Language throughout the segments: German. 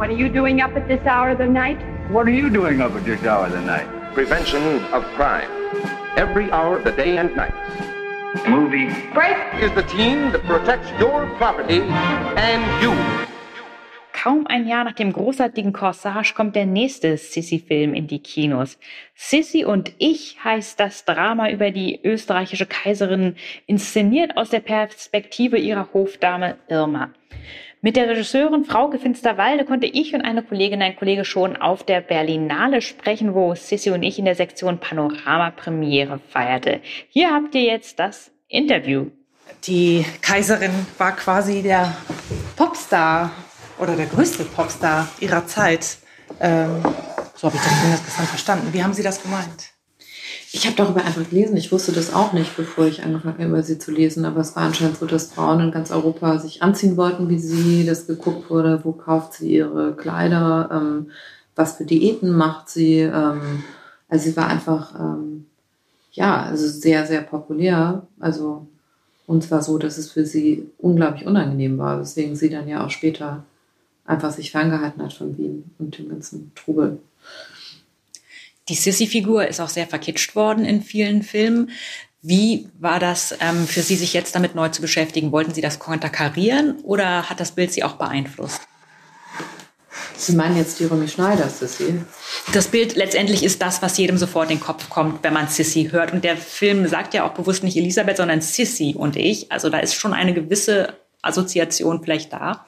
What are you doing up at this hour of the night? What are you doing up at this hour of the night? Prevention of crime. Every hour of the day and night. Movie. Break! Is the team that protects your property and you. Kaum ein Jahr nach dem großartigen Corsage kommt der nächste Sissy-Film in die Kinos. Sissy und ich heißt das Drama über die österreichische Kaiserin, inszeniert aus der Perspektive ihrer Hofdame Irma. Mit der Regisseurin Frauke Finsterwalde konnte ich und eine Kollegin, ein Kollege schon auf der Berlinale sprechen, wo Sissy und ich in der Sektion Panorama Premiere feierte. Hier habt ihr jetzt das Interview. Die Kaiserin war quasi der Popstar oder der größte Popstar ihrer Zeit. Ähm, so habe ich das zumindest gestern verstanden. Wie haben Sie das gemeint? Ich habe darüber einfach gelesen. Ich wusste das auch nicht, bevor ich angefangen habe, über sie zu lesen. Aber es war anscheinend so, dass Frauen in ganz Europa sich anziehen wollten wie sie, dass geguckt wurde, wo kauft sie ihre Kleider, ähm, was für Diäten macht sie. Ähm, also sie war einfach, ähm, ja, also sehr, sehr populär. Also und zwar so, dass es für sie unglaublich unangenehm war, weswegen sie dann ja auch später einfach sich ferngehalten hat von Wien und dem ganzen Trubel. Die Sissy-Figur ist auch sehr verkitscht worden in vielen Filmen. Wie war das ähm, für Sie, sich jetzt damit neu zu beschäftigen? Wollten Sie das konterkarieren oder hat das Bild Sie auch beeinflusst? Sie meinen jetzt die Romy Schneider, Sissy? Das Bild letztendlich ist das, was jedem sofort in den Kopf kommt, wenn man Sissy hört. Und der Film sagt ja auch bewusst nicht Elisabeth, sondern Sissy und ich. Also da ist schon eine gewisse Assoziation vielleicht da.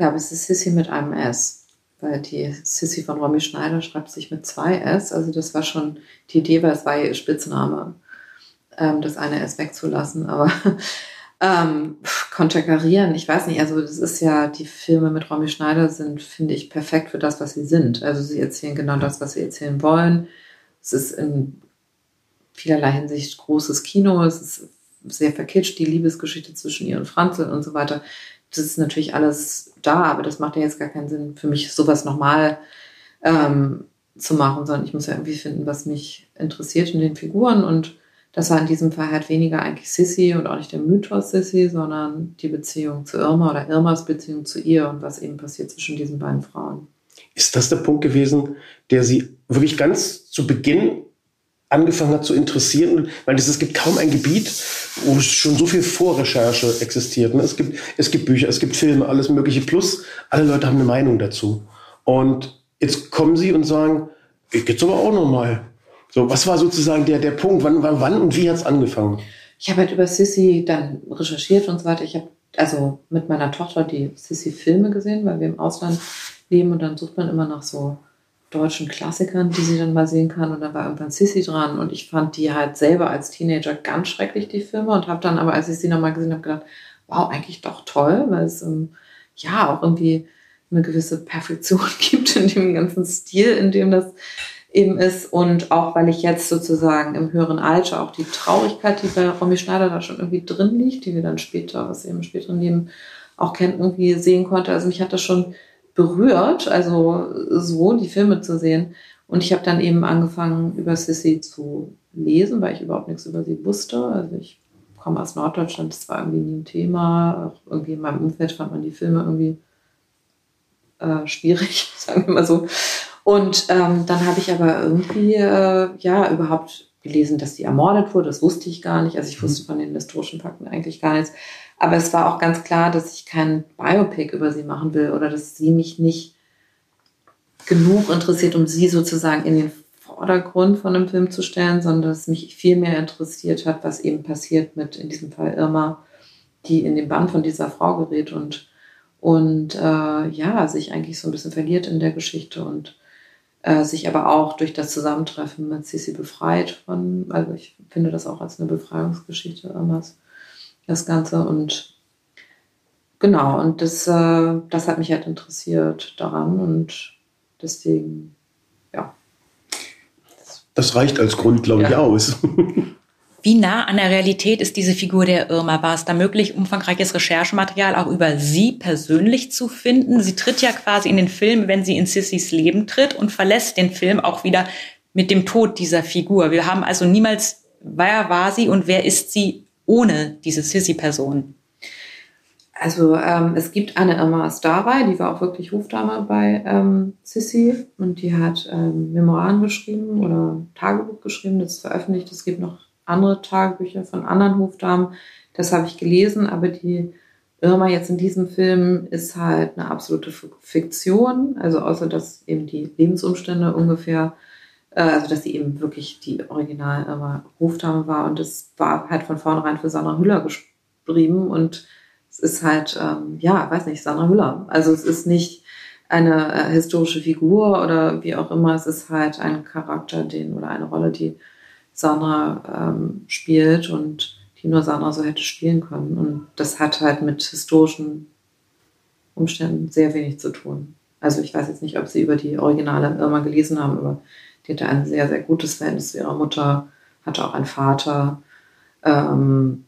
Ja, aber es ist Sissy mit einem S. Weil die Sissy von Romy Schneider schreibt sich mit zwei S. Also das war schon die Idee, weil es war ihr Spitzname, ähm, das eine S wegzulassen. Aber ähm, konterkarieren, ich weiß nicht, also das ist ja, die Filme mit Romy Schneider sind, finde ich, perfekt für das, was sie sind. Also sie erzählen genau das, was sie erzählen wollen. Es ist in vielerlei Hinsicht großes Kino, es ist sehr verkitscht, die Liebesgeschichte zwischen ihr und Franzl und so weiter das ist natürlich alles da, aber das macht ja jetzt gar keinen Sinn für mich, sowas nochmal ähm, zu machen, sondern ich muss ja irgendwie finden, was mich interessiert in den Figuren und das war in diesem Fall halt weniger eigentlich Sissy und auch nicht der Mythos Sissy, sondern die Beziehung zu Irma oder Irmas Beziehung zu ihr und was eben passiert zwischen diesen beiden Frauen. Ist das der Punkt gewesen, der Sie wirklich ganz zu Beginn angefangen hat zu interessieren, weil es gibt kaum ein Gebiet, wo schon so viel Vorrecherche existiert. Ne? Es, gibt, es gibt Bücher, es gibt Filme, alles Mögliche. Plus, alle Leute haben eine Meinung dazu. Und jetzt kommen sie und sagen, ich geht's aber auch nochmal. So, was war sozusagen der, der Punkt? Wann, wann, wann und wie hat's angefangen? Ich habe halt über Sissy dann recherchiert und so weiter. Ich habe also mit meiner Tochter die Sissy-Filme gesehen, weil wir im Ausland leben und dann sucht man immer nach so deutschen Klassikern, die sie dann mal sehen kann. Und da war irgendwann Sissy dran. Und ich fand die halt selber als Teenager ganz schrecklich, die Filme. Und habe dann aber, als ich sie nochmal gesehen habe, gedacht, wow, eigentlich doch toll, weil es ähm, ja auch irgendwie eine gewisse Perfektion gibt in dem ganzen Stil, in dem das eben ist. Und auch, weil ich jetzt sozusagen im höheren Alter auch die Traurigkeit, die bei Romy Schneider da schon irgendwie drin liegt, die wir dann später, was eben späteren Leben auch kennt, irgendwie sehen konnte. Also mich hat das schon berührt, also so die Filme zu sehen. Und ich habe dann eben angefangen, über Sissy zu lesen, weil ich überhaupt nichts über sie wusste. Also ich komme aus Norddeutschland, das war irgendwie nie ein Thema. Auch irgendwie in meinem Umfeld fand man die Filme irgendwie äh, schwierig, sagen wir mal so. Und ähm, dann habe ich aber irgendwie äh, ja überhaupt gelesen, dass sie ermordet wurde. Das wusste ich gar nicht. Also ich wusste von den historischen Fakten eigentlich gar nichts. Aber es war auch ganz klar, dass ich kein Biopic über sie machen will oder dass sie mich nicht genug interessiert, um sie sozusagen in den Vordergrund von einem Film zu stellen, sondern dass mich viel mehr interessiert hat, was eben passiert mit, in diesem Fall Irma, die in den Bann von dieser Frau gerät und, und äh, ja, sich eigentlich so ein bisschen verliert in der Geschichte und äh, sich aber auch durch das Zusammentreffen mit Sissi befreit von, also ich finde das auch als eine Befreiungsgeschichte Irmas das Ganze. Und genau, und das, äh, das hat mich halt interessiert daran und deswegen, ja. Das reicht als Grund, glaube ich, aus. Wie nah an der Realität ist diese Figur der Irma? War es da möglich, umfangreiches Recherchematerial auch über sie persönlich zu finden? Sie tritt ja quasi in den Film, wenn sie in Sissys Leben tritt und verlässt den Film auch wieder mit dem Tod dieser Figur. Wir haben also niemals, wer war sie und wer ist sie ohne diese Sissy-Person? Also ähm, es gibt eine Irma Starwey, die war auch wirklich Hofdame bei ähm, Sissi und die hat ähm, Memoiren geschrieben oder Tagebuch geschrieben, das ist veröffentlicht. Es gibt noch andere Tagebücher von anderen Hofdamen, das habe ich gelesen, aber die Irma jetzt in diesem Film ist halt eine absolute Fiktion, also außer dass eben die Lebensumstände ungefähr, äh, also dass sie eben wirklich die Original Irma Hofdame war und das war halt von vornherein für Sandra Hüller geschrieben und es ist halt, ähm, ja, weiß nicht, Sandra Hüller. Also es ist nicht eine äh, historische Figur oder wie auch immer, es ist halt ein Charakter, den oder eine Rolle, die Sandra ähm, spielt und die nur Sandra so hätte spielen können. Und das hat halt mit historischen Umständen sehr wenig zu tun. Also ich weiß jetzt nicht, ob Sie über die Originale Irma gelesen haben, aber die hatte ein sehr, sehr gutes Verhältnis zu ihrer Mutter, hatte auch einen Vater. Ähm,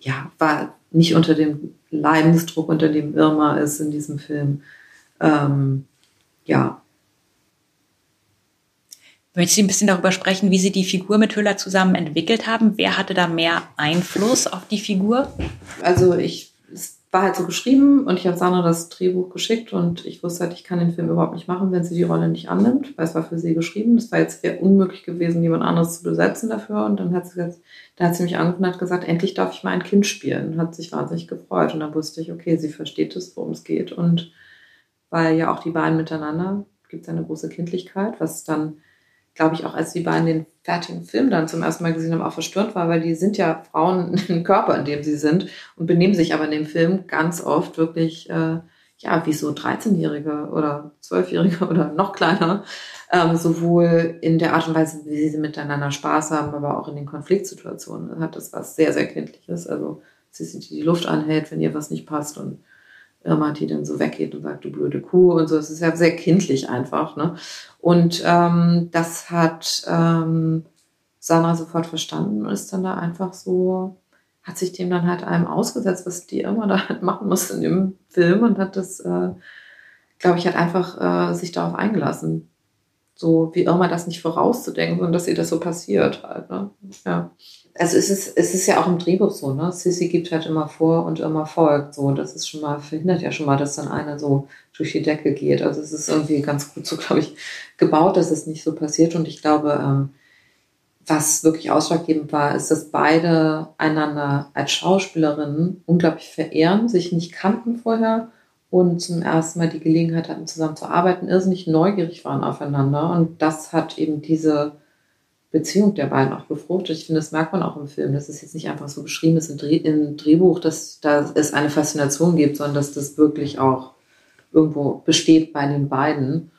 ja, war nicht unter dem Leidensdruck, unter dem Irma ist in diesem Film. Ähm, ja, Möchtest du ein bisschen darüber sprechen, wie Sie die Figur mit Hüller zusammen entwickelt haben? Wer hatte da mehr Einfluss auf die Figur? Also ich, war halt so geschrieben und ich habe Sandra das Drehbuch geschickt und ich wusste halt, ich kann den Film überhaupt nicht machen, wenn sie die Rolle nicht annimmt, weil es war für sie geschrieben. Das war jetzt sehr unmöglich gewesen, jemand anderes zu besetzen dafür. Und dann hat sie gesagt, da hat sie mich angerufen und hat gesagt, endlich darf ich mal ein Kind spielen. Hat sich wahnsinnig gefreut. Und dann wusste ich, okay, sie versteht es, worum es geht. Und weil ja auch die beiden miteinander gibt es eine große Kindlichkeit, was dann glaube ich, auch als die beiden den fertigen Film dann zum ersten Mal gesehen haben, auch verstört war, weil die sind ja Frauen im Körper, in dem sie sind und benehmen sich aber in dem Film ganz oft wirklich, äh, ja, wie so 13-Jährige oder 12-Jährige oder noch kleiner, ähm, sowohl in der Art und Weise, wie sie miteinander Spaß haben, aber auch in den Konfliktsituationen hat das was sehr, sehr Kindliches. Also sie sind die Luft anhält, wenn ihr was nicht passt und Irma, die dann so weggeht und sagt, du blöde Kuh und so. Es ist ja sehr kindlich einfach. Ne? Und ähm, das hat ähm, Sandra sofort verstanden und ist dann da einfach so, hat sich dem dann halt einem ausgesetzt, was die Irma da halt machen muss in dem Film und hat das, äh, glaube ich, hat einfach äh, sich darauf eingelassen. So wie Irma das nicht vorauszudenken, sondern dass ihr das so passiert halt. Ne? Ja also es ist, es ist ja auch im Drehbuch so, ne? Sissy gibt halt immer vor und immer folgt. So, das ist schon mal, verhindert ja schon mal, dass dann einer so durch die Decke geht. Also es ist irgendwie ganz gut so, glaube ich, gebaut, dass es nicht so passiert. Und ich glaube, ähm, was wirklich ausschlaggebend war, ist, dass beide einander als Schauspielerinnen unglaublich verehren, sich nicht kannten vorher und zum ersten Mal die Gelegenheit hatten, zusammen zu arbeiten, irrsinnig neugierig waren aufeinander. Und das hat eben diese Beziehung der beiden auch befruchtet. Ich finde, das merkt man auch im Film. Das ist jetzt nicht einfach so beschrieben ist im, Dreh, im Drehbuch, dass da es eine Faszination gibt, sondern dass das wirklich auch irgendwo besteht bei den beiden.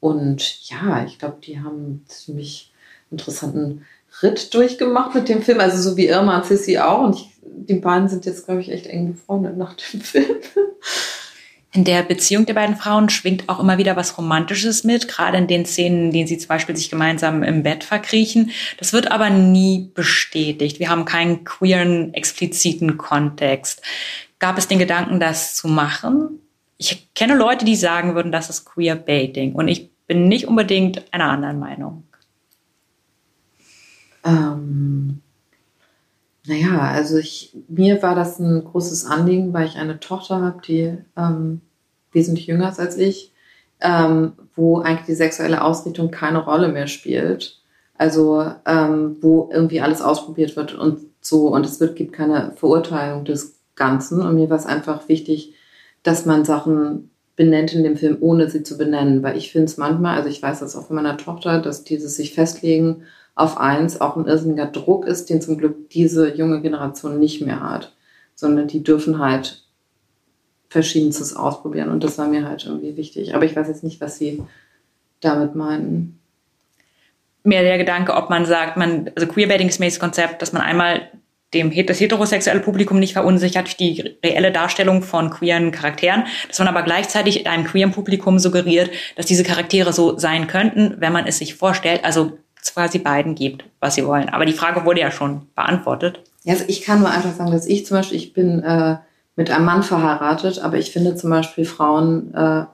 Und ja, ich glaube, die haben einen ziemlich interessanten Ritt durchgemacht mit dem Film. Also so wie Irma und Sissy auch. Und ich, die beiden sind jetzt, glaube ich, echt eng befreundet nach dem Film in der Beziehung der beiden Frauen schwingt auch immer wieder was Romantisches mit, gerade in den Szenen, in denen sie zum Beispiel sich gemeinsam im Bett verkriechen. Das wird aber nie bestätigt. Wir haben keinen queeren, expliziten Kontext. Gab es den Gedanken, das zu machen? Ich kenne Leute, die sagen würden, das ist queer Baiting. Und ich bin nicht unbedingt einer anderen Meinung. Ähm, naja, also ich, mir war das ein großes Anliegen, weil ich eine Tochter habe, die ähm, wesentlich jünger ist als ich, ähm, wo eigentlich die sexuelle Ausrichtung keine Rolle mehr spielt. Also ähm, wo irgendwie alles ausprobiert wird und so und es wird, gibt keine Verurteilung des Ganzen. Und mir war es einfach wichtig, dass man Sachen benennt in dem Film, ohne sie zu benennen. Weil ich finde es manchmal, also ich weiß das auch von meiner Tochter, dass dieses sich festlegen auf eins auch ein irrsinniger Druck ist, den zum Glück diese junge Generation nicht mehr hat, sondern die dürfen halt Verschiedenstes ausprobieren und das war mir halt irgendwie wichtig. Aber ich weiß jetzt nicht, was Sie damit meinen. Mehr der Gedanke, ob man sagt, man, also Queerbaiting ist das Konzept, dass man einmal dem das heterosexuelle Publikum nicht verunsichert durch die reelle Darstellung von queeren Charakteren, dass man aber gleichzeitig einem queeren Publikum suggeriert, dass diese Charaktere so sein könnten, wenn man es sich vorstellt. Also quasi beiden gibt, was sie wollen. Aber die Frage wurde ja schon beantwortet. Also ich kann nur einfach sagen, dass ich zum Beispiel, ich bin äh, mit einem Mann verheiratet, aber ich finde zum Beispiel Frauen äh,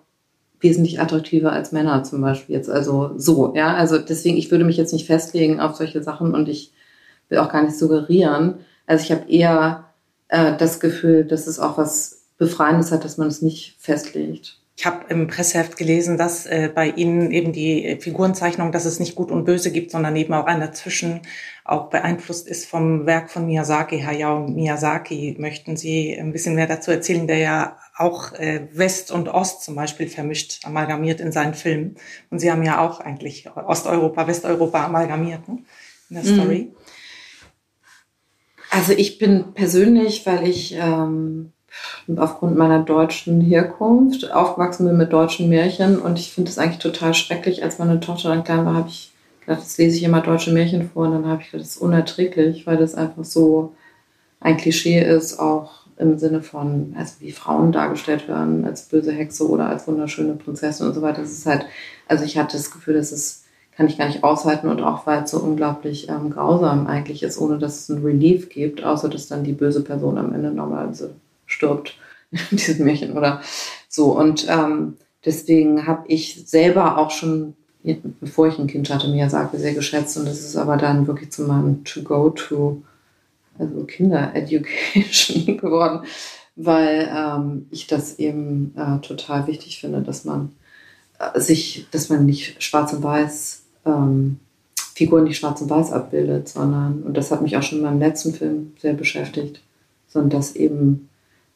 wesentlich attraktiver als Männer zum Beispiel jetzt. Also so, ja. Also deswegen, ich würde mich jetzt nicht festlegen auf solche Sachen und ich will auch gar nicht suggerieren. Also ich habe eher äh, das Gefühl, dass es auch was Befreiendes hat, dass man es nicht festlegt. Ich habe im Presseheft gelesen, dass äh, bei Ihnen eben die Figurenzeichnung, dass es nicht gut und böse gibt, sondern eben auch ein Dazwischen auch beeinflusst ist vom Werk von Miyazaki, Hayao Miyazaki. Möchten Sie ein bisschen mehr dazu erzählen, der ja auch äh, West und Ost zum Beispiel vermischt, amalgamiert in seinen Filmen. Und Sie haben ja auch eigentlich Osteuropa, Westeuropa amalgamiert ne? in der Story. Also ich bin persönlich, weil ich ähm, aufgrund meiner deutschen Herkunft aufgewachsen bin mit deutschen Märchen und ich finde es eigentlich total schrecklich. Als meine Tochter dann klein war, habe ich gedacht, jetzt lese ich immer deutsche Märchen vor und dann habe ich gedacht, das ist unerträglich, weil das einfach so ein Klischee ist, auch im Sinne von, also wie Frauen dargestellt werden, als böse Hexe oder als wunderschöne Prinzessin und so weiter. Das ist halt, also ich hatte das Gefühl, das ist, kann ich gar nicht aushalten und auch weil es so unglaublich ähm, grausam eigentlich ist, ohne dass es ein Relief gibt, außer dass dann die böse Person am Ende normalerweise stirbt in diesem Märchen oder so. Und ähm, deswegen habe ich selber auch schon, bevor ich ein Kind hatte, Miyazaki sehr geschätzt und das ist aber dann wirklich zu meinem To-Go-To, also Kinder-Education geworden, weil ähm, ich das eben äh, total wichtig finde, dass man äh, sich, dass man nicht schwarz und weiß ähm, Figuren nicht schwarz und weiß abbildet, sondern, und das hat mich auch schon in meinem letzten Film sehr beschäftigt, sondern dass eben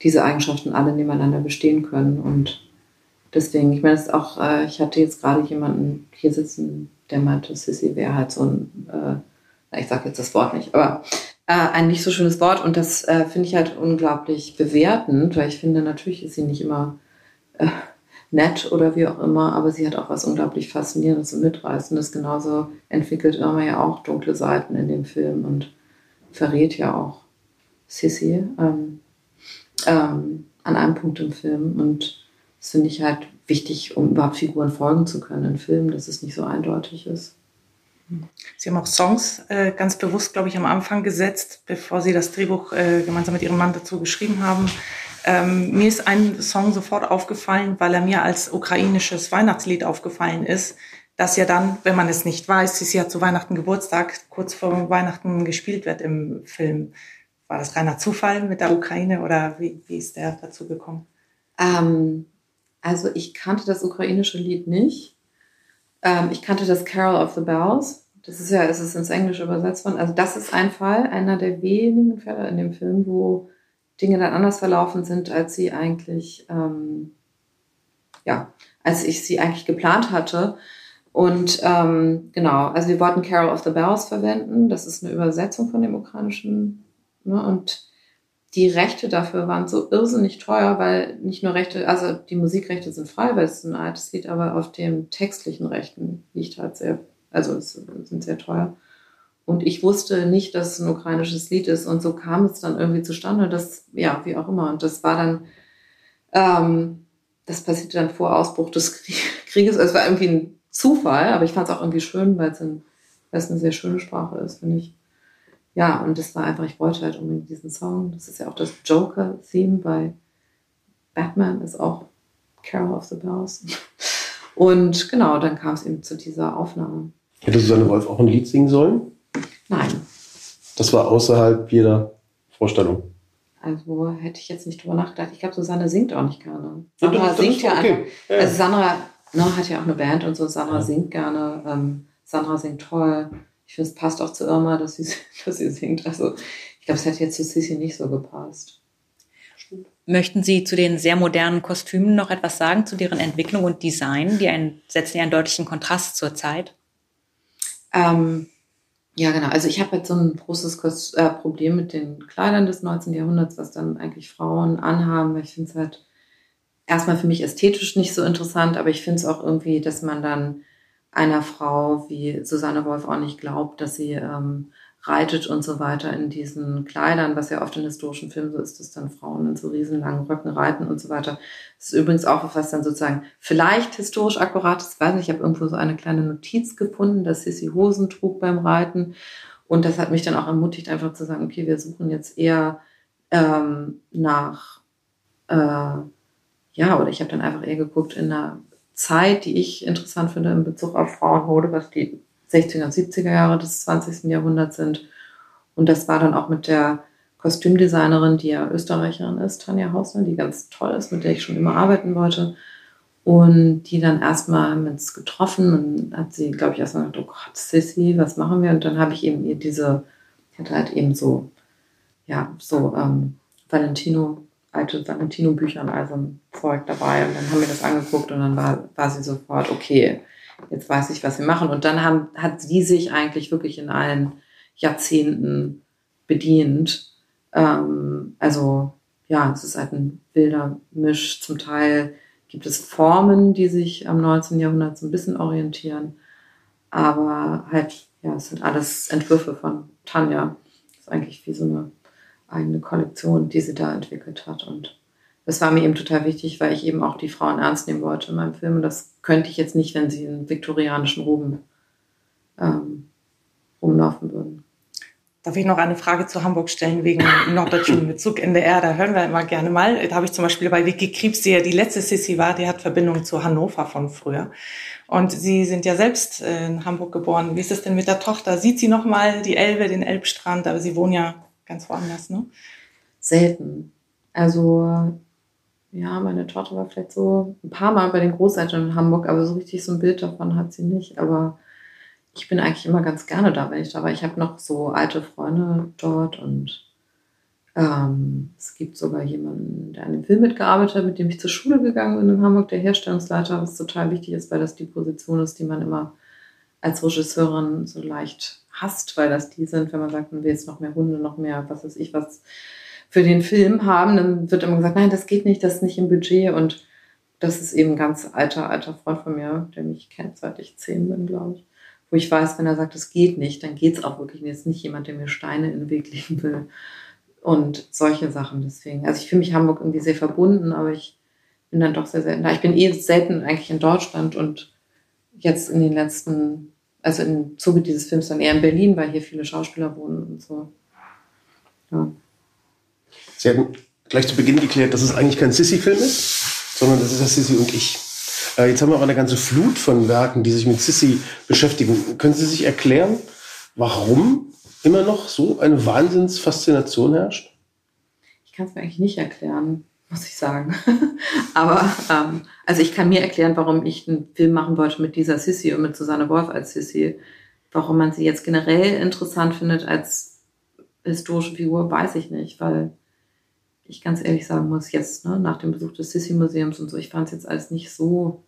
diese Eigenschaften alle nebeneinander bestehen können. Und deswegen, ich meine, es ist auch, äh, ich hatte jetzt gerade jemanden hier sitzen, der meinte, Sissy wäre halt so ein, äh, ich sage jetzt das Wort nicht, aber äh, ein nicht so schönes Wort und das äh, finde ich halt unglaublich bewertend, weil ich finde, natürlich ist sie nicht immer äh, nett oder wie auch immer, aber sie hat auch was unglaublich Faszinierendes und Mitreißendes. Genauso entwickelt Irma ja auch dunkle Seiten in dem Film und verrät ja auch Sissy. Ähm, ähm, an einem Punkt im Film. Und das finde ich halt wichtig, um überhaupt Figuren folgen zu können in Filmen, dass es nicht so eindeutig ist. Sie haben auch Songs äh, ganz bewusst, glaube ich, am Anfang gesetzt, bevor Sie das Drehbuch äh, gemeinsam mit Ihrem Mann dazu geschrieben haben. Ähm, mir ist ein Song sofort aufgefallen, weil er mir als ukrainisches Weihnachtslied aufgefallen ist, das ja dann, wenn man es nicht weiß, es ja zu Weihnachten Geburtstag, kurz vor Weihnachten gespielt wird im Film. War das reiner Zufall mit der Ukraine oder wie, wie ist der dazu gekommen? Ähm, also ich kannte das ukrainische Lied nicht. Ähm, ich kannte das Carol of the Bells. Das ist ja, es ist ins Englische übersetzt worden. Also das ist ein Fall, einer der wenigen Fälle in dem Film, wo Dinge dann anders verlaufen sind, als sie eigentlich, ähm, ja, als ich sie eigentlich geplant hatte. Und ähm, genau, also wir wollten Carol of the Bells verwenden. Das ist eine Übersetzung von dem ukrainischen Ne? Und die Rechte dafür waren so irrsinnig teuer, weil nicht nur Rechte, also die Musikrechte sind frei, weil es ein altes Lied, aber auf den textlichen Rechten liegt halt sehr, also es sind sehr teuer. Und ich wusste nicht, dass es ein ukrainisches Lied ist. Und so kam es dann irgendwie zustande, dass, ja, wie auch immer. Und das war dann, ähm, das passierte dann vor Ausbruch des Krieges. Es war irgendwie ein Zufall, aber ich fand es auch irgendwie schön, weil es eine sehr schöne Sprache ist, finde ich ja, und das war einfach, ich wollte halt unbedingt diesen Song. Das ist ja auch das Joker-Theme bei Batman, ist auch Carol of the Bells. Und genau, dann kam es eben zu dieser Aufnahme. Hätte Susanne Wolf auch ein Lied singen sollen? Nein. Das war außerhalb jeder Vorstellung. Also hätte ich jetzt nicht drüber nachgedacht. Ich glaube, Susanne singt auch nicht gerne. Sandra Ja, das- das singt ja okay. einfach. Ja. Also Sandra ne, hat ja auch eine Band und so. Sandra singt gerne. Ähm, Sandra singt toll. Ich finde, es passt auch zu Irma, dass sie, dass sie singt. Also ich glaube, es hätte jetzt zu Sissi nicht so gepasst. Möchten Sie zu den sehr modernen Kostümen noch etwas sagen, zu deren Entwicklung und Design? Die einen, setzen ja einen deutlichen Kontrast zur Zeit. Ähm, ja, genau. Also ich habe jetzt so ein großes Kos äh, Problem mit den Kleidern des 19. Jahrhunderts, was dann eigentlich Frauen anhaben. Ich finde es halt erstmal für mich ästhetisch nicht so interessant, aber ich finde es auch irgendwie, dass man dann einer Frau wie Susanne Wolf auch nicht glaubt, dass sie ähm, reitet und so weiter in diesen Kleidern, was ja oft in historischen Filmen so ist, dass dann Frauen in so riesenlangen Röcken reiten und so weiter. Das ist übrigens auch was dann sozusagen vielleicht historisch akkurat ist, weiß nicht, ich habe irgendwo so eine kleine Notiz gefunden, dass Sissy Hosen trug beim Reiten und das hat mich dann auch ermutigt, einfach zu sagen, okay, wir suchen jetzt eher ähm, nach, äh, ja, oder ich habe dann einfach eher geguckt in einer Zeit, die ich interessant finde in Bezug auf Frauenmode, was die 60er und 70er Jahre des 20. Jahrhunderts sind. Und das war dann auch mit der Kostümdesignerin, die ja Österreicherin ist, Tanja Hausner, die ganz toll ist, mit der ich schon immer arbeiten wollte. Und die dann erstmal haben uns getroffen und hat sie, glaube ich, erstmal gesagt, oh Gott, Sissy, was machen wir? Und dann habe ich eben ihr diese, ich hatte halt eben so, ja, so ähm, Valentino, alte Valentino-Bücher und all so ein Zeug dabei. Und dann haben wir das angeguckt und dann war, war sie sofort, okay, jetzt weiß ich, was wir machen. Und dann haben, hat sie sich eigentlich wirklich in allen Jahrzehnten bedient. Ähm, also ja, es ist halt ein wilder Misch. Zum Teil gibt es Formen, die sich am 19. Jahrhundert so ein bisschen orientieren. Aber halt, ja, es sind alles Entwürfe von Tanja. Das ist eigentlich wie so eine eigene Kollektion, die sie da entwickelt hat. Und das war mir eben total wichtig, weil ich eben auch die Frauen ernst nehmen wollte in meinem Film. Und das könnte ich jetzt nicht, wenn sie in viktorianischen Roben ähm, rumlaufen würden. Darf ich noch eine Frage zu Hamburg stellen wegen norddeutschen Bezug NDR? Da hören wir immer gerne mal. Da habe ich zum Beispiel bei Vicky Kriebs, die ja die letzte Sissy war, die hat Verbindung zu Hannover von früher. Und Sie sind ja selbst in Hamburg geboren. Wie ist es denn mit der Tochter? Sieht sie noch mal die Elbe, den Elbstrand? Aber Sie wohnen ja ganz woanders, ne? Selten. Also ja, meine Tochter war vielleicht so ein paar Mal bei den Großeltern in Hamburg, aber so richtig so ein Bild davon hat sie nicht. Aber ich bin eigentlich immer ganz gerne da, wenn ich da war. Ich habe noch so alte Freunde dort und ähm, es gibt sogar jemanden, der an dem Film mitgearbeitet hat, mit dem ich zur Schule gegangen bin in Hamburg, der Herstellungsleiter, was total wichtig ist, weil das die Position ist, die man immer als Regisseurin so leicht hasst, weil das die sind, wenn man sagt, man will jetzt noch mehr Hunde, noch mehr, was weiß ich, was für den Film haben, dann wird immer gesagt, nein, das geht nicht, das ist nicht im Budget und das ist eben ein ganz alter, alter Freund von mir, der mich kennt, seit ich zehn bin, glaube ich. Wo ich weiß, wenn er sagt, es geht nicht, dann geht es auch wirklich nicht. Jetzt nicht jemand, der mir Steine in den Weg legen will. Und solche Sachen deswegen. Also ich fühle mich Hamburg irgendwie sehr verbunden, aber ich bin dann doch sehr selten da. Ich bin eh selten eigentlich in Deutschland und jetzt in den letzten also im Zuge dieses Films dann eher in Berlin, weil hier viele Schauspieler wohnen und so. Ja. Sie haben gleich zu Beginn geklärt, dass es eigentlich kein Sissy-Film ist, sondern das ist das Sissy und ich. Äh, jetzt haben wir auch eine ganze Flut von Werken, die sich mit Sissy beschäftigen. Können Sie sich erklären, warum immer noch so eine Wahnsinnsfaszination herrscht? Ich kann es mir eigentlich nicht erklären muss ich sagen. Aber ähm, also ich kann mir erklären, warum ich einen Film machen wollte mit dieser Sissy und mit Susanne Wolf als Sissy. Warum man sie jetzt generell interessant findet als historische Figur, weiß ich nicht, weil ich ganz ehrlich sagen muss, jetzt ne, nach dem Besuch des Sissy-Museums und so, ich fand es jetzt alles nicht so,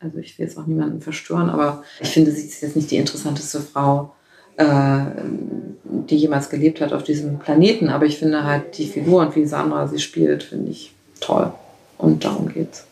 also ich will jetzt auch niemanden verstören, aber ich finde, sie ist jetzt nicht die interessanteste Frau die jemals gelebt hat auf diesem Planeten. Aber ich finde halt die Figur und wie Sandra sie spielt, finde ich toll. Und darum geht's.